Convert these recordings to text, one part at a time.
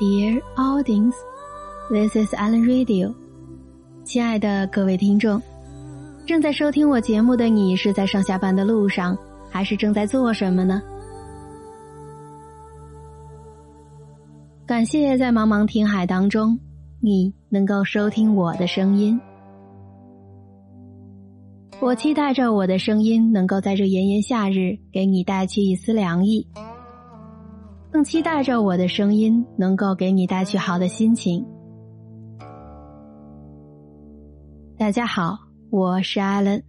Dear audience, this is Alan Radio。亲爱的各位听众，正在收听我节目的你是在上下班的路上，还是正在做什么呢？感谢在茫茫听海当中，你能够收听我的声音。我期待着我的声音能够在这炎炎夏日给你带去一丝凉意。更期待着我的声音能够给你带去好的心情。大家好，我是艾伦。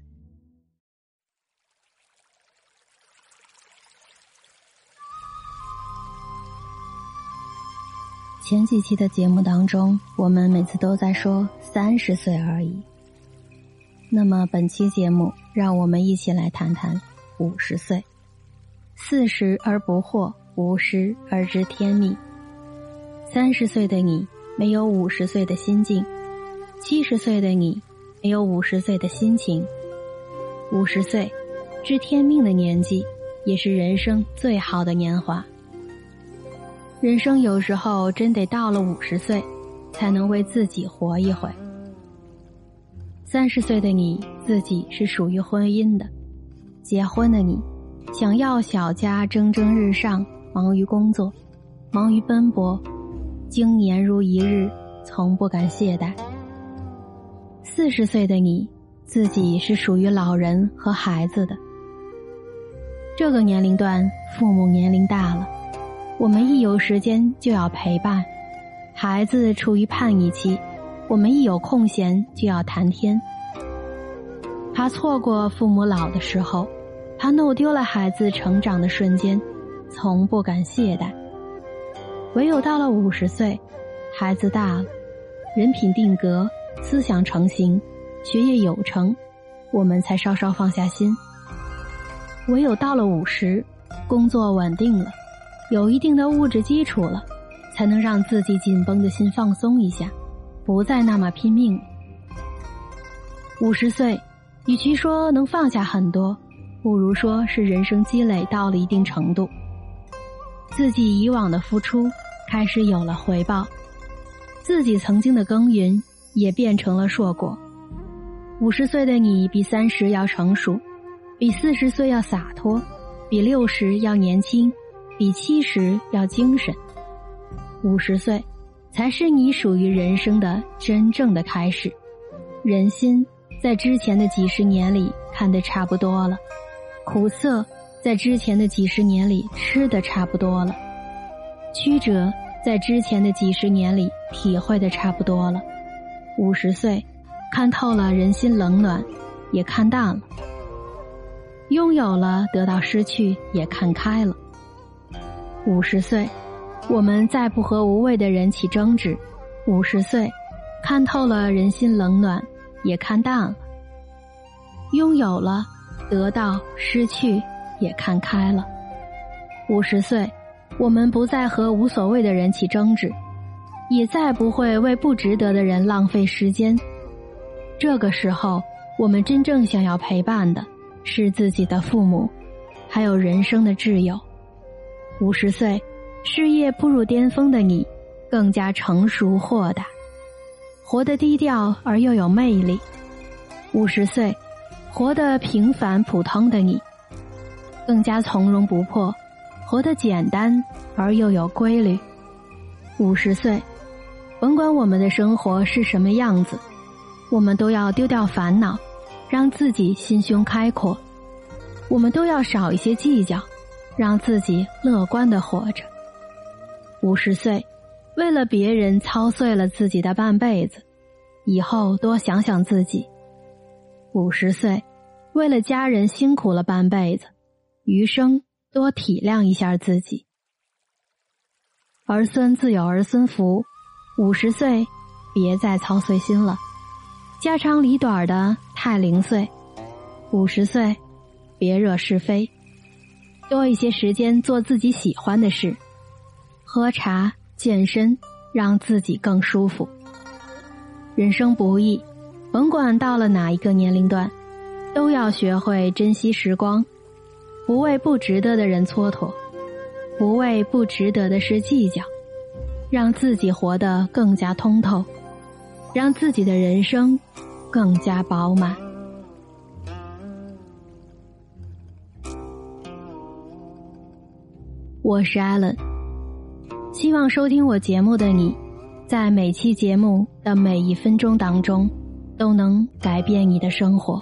前几期的节目当中，我们每次都在说三十岁而已。那么本期节目，让我们一起来谈谈五十岁。四十而不惑。五十而知天命。三十岁的你没有五十岁的心境，七十岁的你没有五十岁的心情。五十岁，知天命的年纪，也是人生最好的年华。人生有时候真得到了五十岁，才能为自己活一回。三十岁的你自己是属于婚姻的，结婚的你，想要小家蒸蒸日上。忙于工作，忙于奔波，经年如一日，从不敢懈怠。四十岁的你，自己是属于老人和孩子的。这个年龄段，父母年龄大了，我们一有时间就要陪伴；孩子处于叛逆期，我们一有空闲就要谈天。怕错过父母老的时候，怕弄丢了孩子成长的瞬间。从不敢懈怠，唯有到了五十岁，孩子大了，人品定格，思想成型，学业有成，我们才稍稍放下心。唯有到了五十，工作稳定了，有一定的物质基础了，才能让自己紧绷的心放松一下，不再那么拼命。五十岁，与其说能放下很多，不如说是人生积累到了一定程度。自己以往的付出开始有了回报，自己曾经的耕耘也变成了硕果。五十岁的你比三十要成熟，比四十岁要洒脱，比六十要年轻，比七十要精神。五十岁才是你属于人生的真正的开始。人心在之前的几十年里看得差不多了，苦涩。在之前的几十年里吃的差不多了，曲折在之前的几十年里体会的差不多了，五十岁看透了人心冷暖，也看淡了，拥有了得到失去也看开了。五十岁，我们再不和无谓的人起争执，五十岁看透了人心冷暖，也看淡了，拥有了得到失去。也看开了，五十岁，我们不再和无所谓的人起争执，也再不会为不值得的人浪费时间。这个时候，我们真正想要陪伴的是自己的父母，还有人生的挚友。五十岁，事业步入巅峰的你，更加成熟豁达，活得低调而又有魅力。五十岁，活得平凡普通的你。更加从容不迫，活得简单而又有规律。五十岁，甭管我们的生活是什么样子，我们都要丢掉烦恼，让自己心胸开阔；我们都要少一些计较，让自己乐观的活着。五十岁，为了别人操碎了自己的半辈子，以后多想想自己。五十岁，为了家人辛苦了半辈子。余生多体谅一下自己。儿孙自有儿孙福，五十岁别再操碎心了，家长里短的太零碎。五十岁别惹是非，多一些时间做自己喜欢的事，喝茶、健身，让自己更舒服。人生不易，甭管到了哪一个年龄段，都要学会珍惜时光。不为不值得的人蹉跎，不为不值得的事计较，让自己活得更加通透，让自己的人生更加饱满。我是 Allen，希望收听我节目的你，在每期节目的每一分钟当中，都能改变你的生活。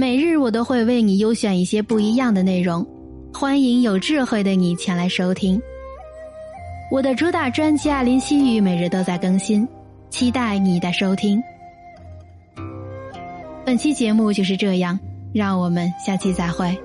每日我都会为你优选一些不一样的内容，欢迎有智慧的你前来收听。我的主打专辑《爱林西雨》每日都在更新，期待你的收听。本期节目就是这样，让我们下期再会。